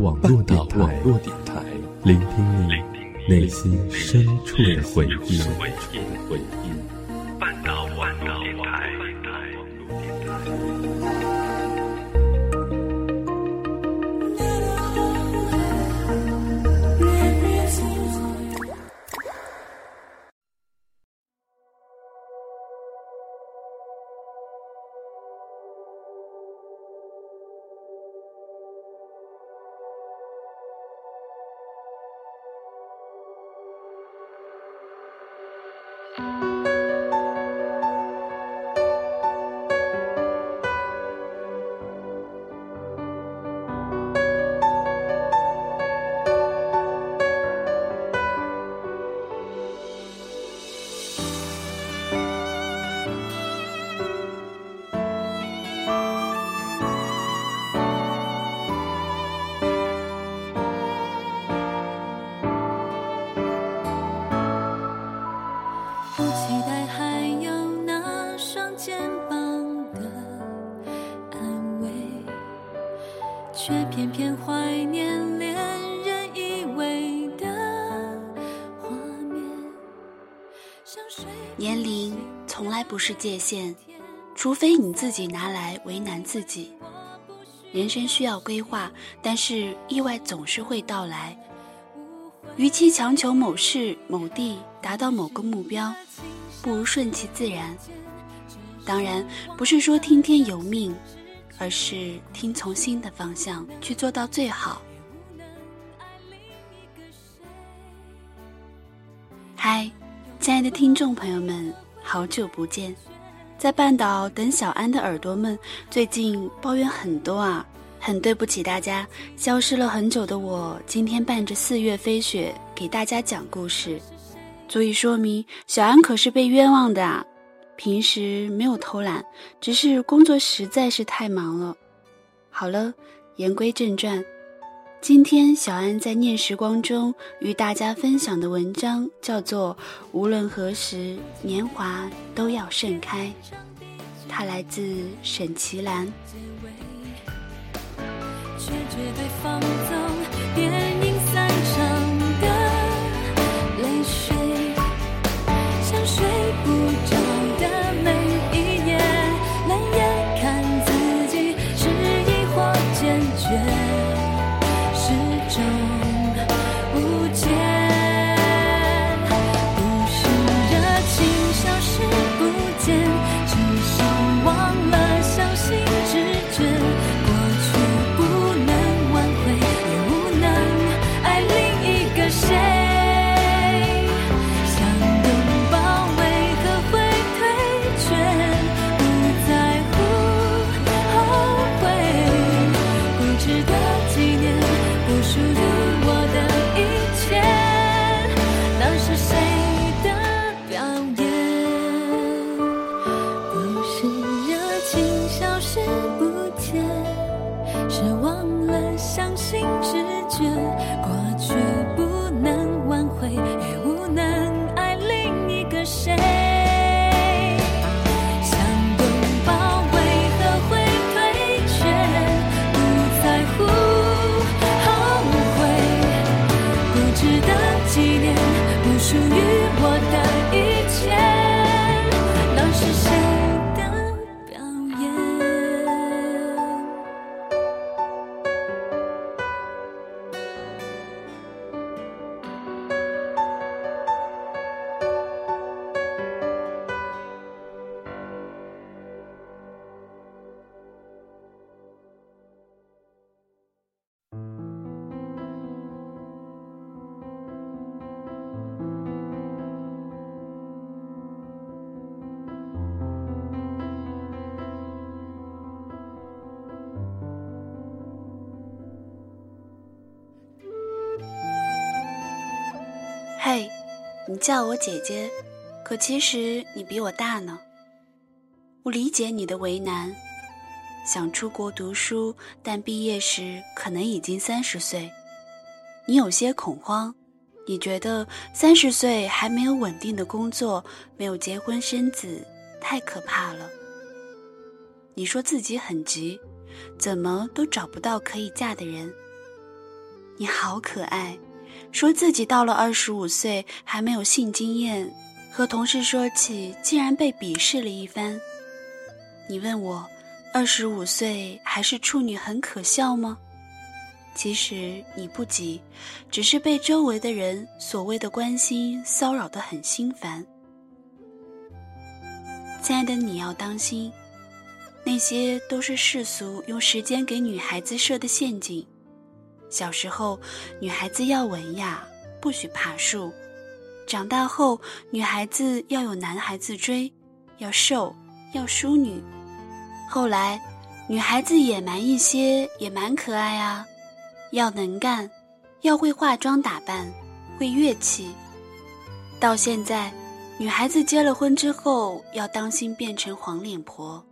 网络电台，聆听你内心深处的回忆。却偏偏怀念恋人依偎的画面。年龄从来不是界限，除非你自己拿来为难自己。人生需要规划，但是意外总是会到来。与其强求某事某地达到某个目标，不如顺其自然。当然，不是说听天由命。而是听从心的方向去做到最好。嗨，亲爱的听众朋友们，好久不见！在半岛等小安的耳朵们，最近抱怨很多啊，很对不起大家，消失了很久的我，今天伴着四月飞雪给大家讲故事，足以说明小安可是被冤枉的啊。平时没有偷懒，只是工作实在是太忙了。好了，言归正传，今天小安在念时光中与大家分享的文章叫做《无论何时，年华都要盛开》，它来自沈其兰。却绝对放纵你叫我姐姐，可其实你比我大呢。我理解你的为难，想出国读书，但毕业时可能已经三十岁，你有些恐慌。你觉得三十岁还没有稳定的工作，没有结婚生子，太可怕了。你说自己很急，怎么都找不到可以嫁的人。你好可爱，说自己到了二十五岁还没有性经验，和同事说起竟然被鄙视了一番。你问我，二十五岁还是处女很可笑吗？其实你不急，只是被周围的人所谓的关心骚扰得很心烦。亲爱的，你要当心，那些都是世俗用时间给女孩子设的陷阱。小时候，女孩子要文雅，不许爬树；长大后，女孩子要有男孩子追，要瘦，要淑女。后来，女孩子野蛮一些也蛮可爱啊，要能干，要会化妆打扮，会乐器。到现在，女孩子结了婚之后要当心变成黄脸婆，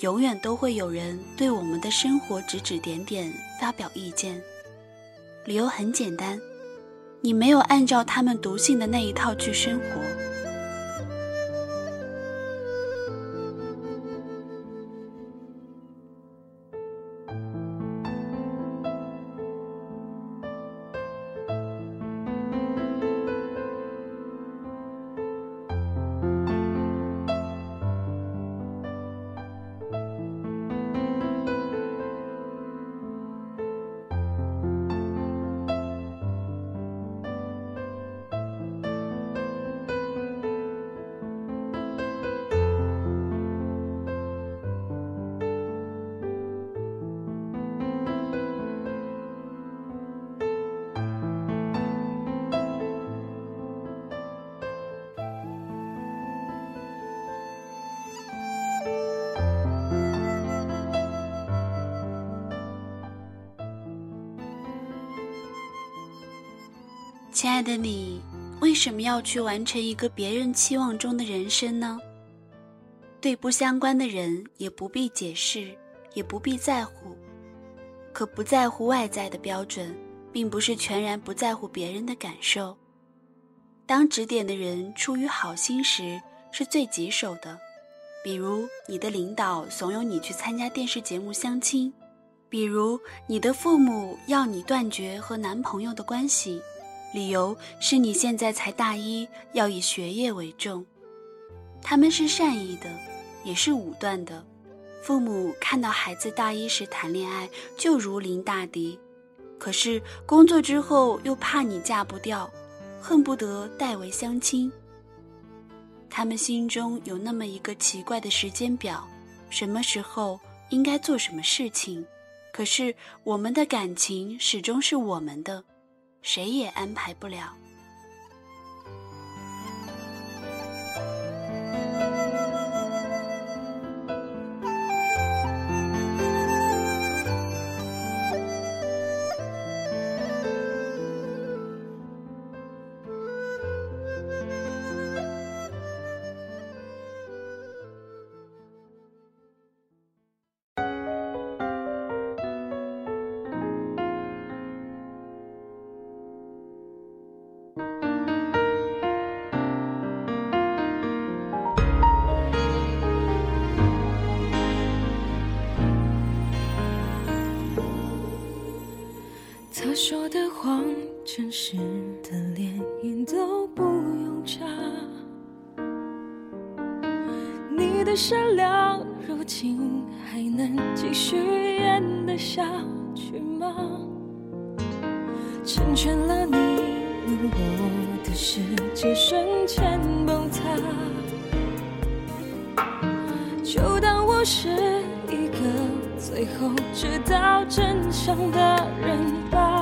永远都会有人对我们的生活指指点点，发表意见。理由很简单，你没有按照他们读信的那一套去生活。亲爱的你，为什么要去完成一个别人期望中的人生呢？对不相关的人也不必解释，也不必在乎。可不在乎外在的标准，并不是全然不在乎别人的感受。当指点的人出于好心时，是最棘手的。比如你的领导怂恿你去参加电视节目相亲，比如你的父母要你断绝和男朋友的关系。理由是你现在才大一，要以学业为重。他们是善意的，也是武断的。父母看到孩子大一时谈恋爱就如临大敌，可是工作之后又怕你嫁不掉，恨不得代为相亲。他们心中有那么一个奇怪的时间表，什么时候应该做什么事情。可是我们的感情始终是我们的。谁也安排不了。说的谎，真实的连眼都不用眨。你的善良，如今还能继续演得下去吗？成全了你，让我的世界瞬间崩塌。就当我是一个最后知道真相的人吧。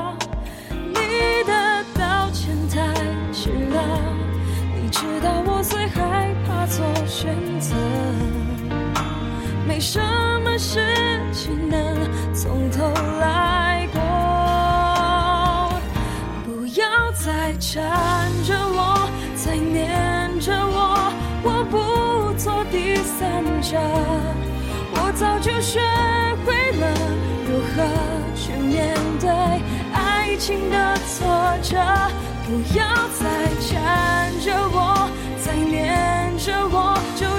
事情能从头来过。不要再缠着我，再念着我，我不做第三者。我早就学会了如何去面对爱情的挫折。不要再缠着我，再念着我，就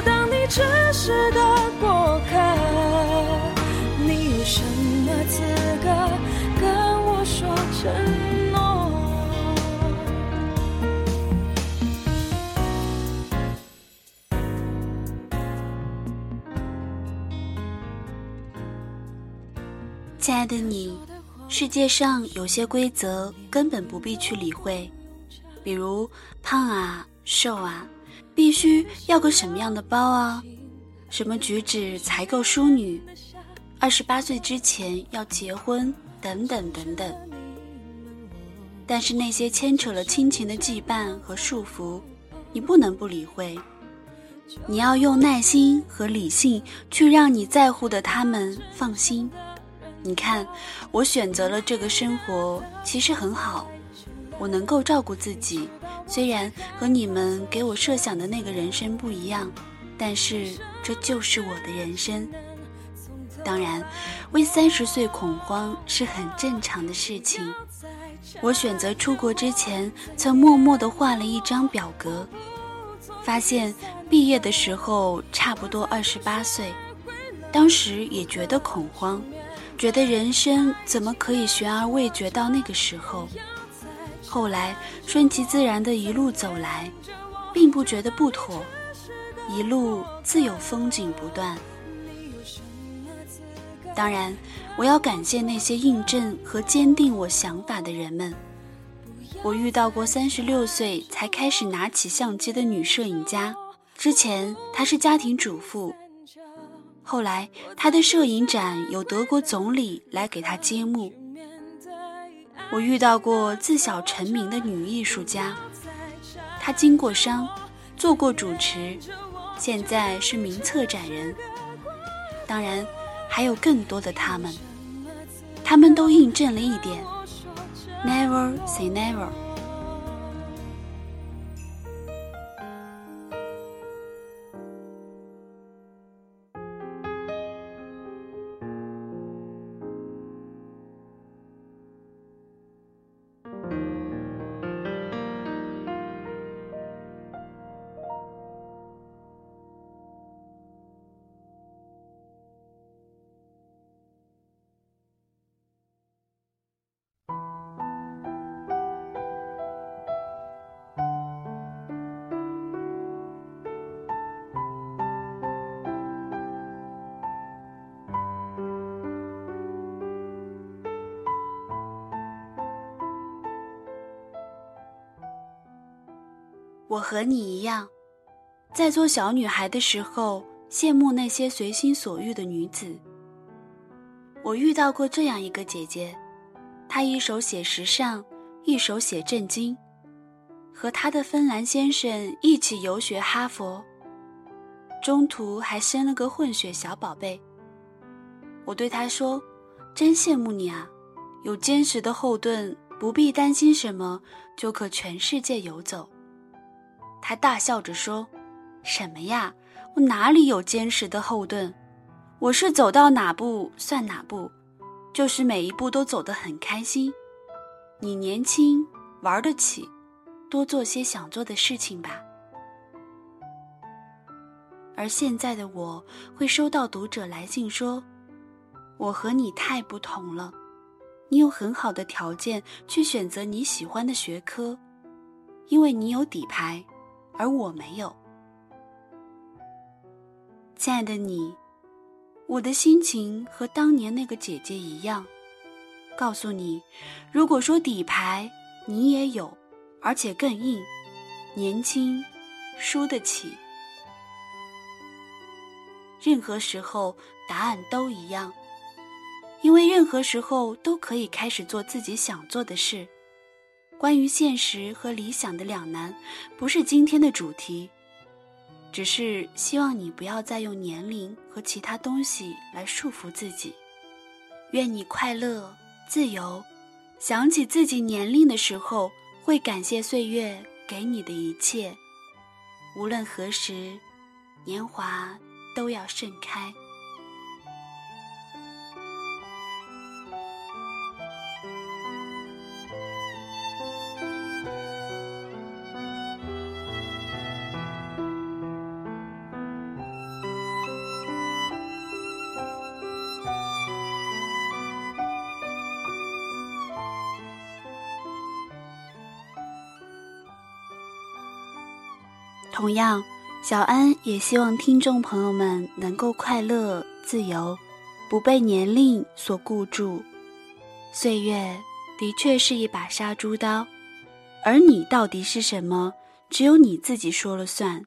亲爱的你，世界上有些规则根本不必去理会，比如胖啊、瘦啊，必须要个什么样的包啊，什么举止才够淑女，二十八岁之前要结婚，等等等等。但是那些牵扯了亲情的羁绊和束缚，你不能不理会。你要用耐心和理性去让你在乎的他们放心。你看，我选择了这个生活，其实很好。我能够照顾自己，虽然和你们给我设想的那个人生不一样，但是这就是我的人生。当然，为三十岁恐慌是很正常的事情。我选择出国之前，曾默默地画了一张表格，发现毕业的时候差不多二十八岁，当时也觉得恐慌，觉得人生怎么可以悬而未决到那个时候。后来顺其自然的一路走来，并不觉得不妥，一路自有风景不断。当然，我要感谢那些印证和坚定我想法的人们。我遇到过三十六岁才开始拿起相机的女摄影家，之前她是家庭主妇，后来他的摄影展有德国总理来给他揭幕。我遇到过自小成名的女艺术家，她经过商，做过主持，现在是名策展人。当然。还有更多的他们，他们都印证了一点：Never say never。我和你一样，在做小女孩的时候，羡慕那些随心所欲的女子。我遇到过这样一个姐姐，她一手写时尚，一手写正经，和她的芬兰先生一起游学哈佛，中途还生了个混血小宝贝。我对她说：“真羡慕你啊，有坚实的后盾，不必担心什么，就可全世界游走。”他大笑着说：“什么呀？我哪里有坚实的后盾？我是走到哪步算哪步，就是每一步都走得很开心。你年轻，玩得起，多做些想做的事情吧。”而现在的我会收到读者来信说：“我和你太不同了，你有很好的条件去选择你喜欢的学科，因为你有底牌。”而我没有，亲爱的你，我的心情和当年那个姐姐一样。告诉你，如果说底牌你也有，而且更硬，年轻，输得起。任何时候答案都一样，因为任何时候都可以开始做自己想做的事。关于现实和理想的两难，不是今天的主题，只是希望你不要再用年龄和其他东西来束缚自己。愿你快乐、自由。想起自己年龄的时候，会感谢岁月给你的一切。无论何时，年华都要盛开。同样，小安也希望听众朋友们能够快乐、自由，不被年龄所固住。岁月的确是一把杀猪刀，而你到底是什么，只有你自己说了算。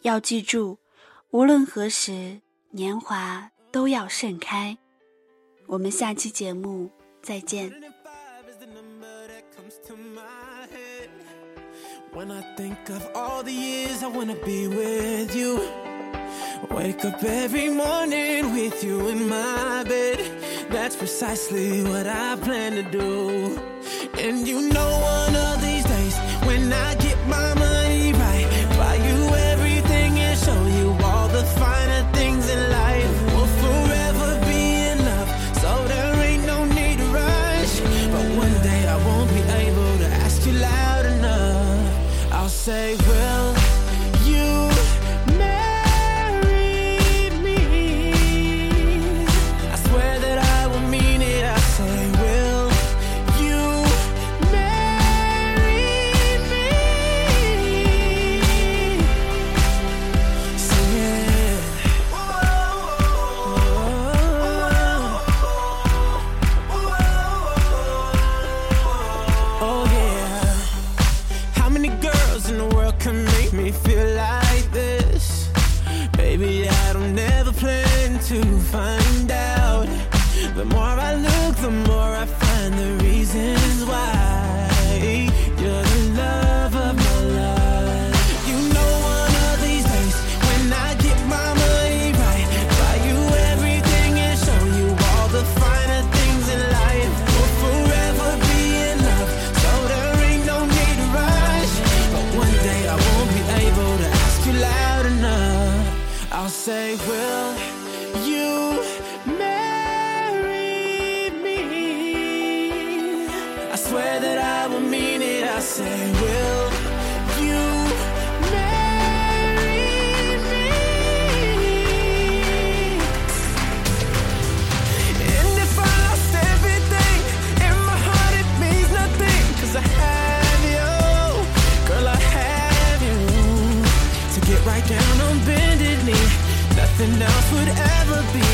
要记住，无论何时，年华都要盛开。我们下期节目再见。When I think of all the years I wanna be with you. Wake up every morning with you in my bed. That's precisely what I plan to do. And you know, one of these days, when I get nothing Cause I lost everything in my heart, it means nothing, 'cause I have you girl I have you To get right down on bended knee Nothing else would ever be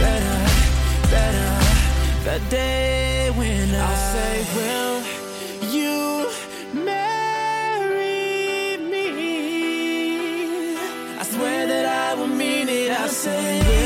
better, better. The day when I'll say, Will mean it, I say it.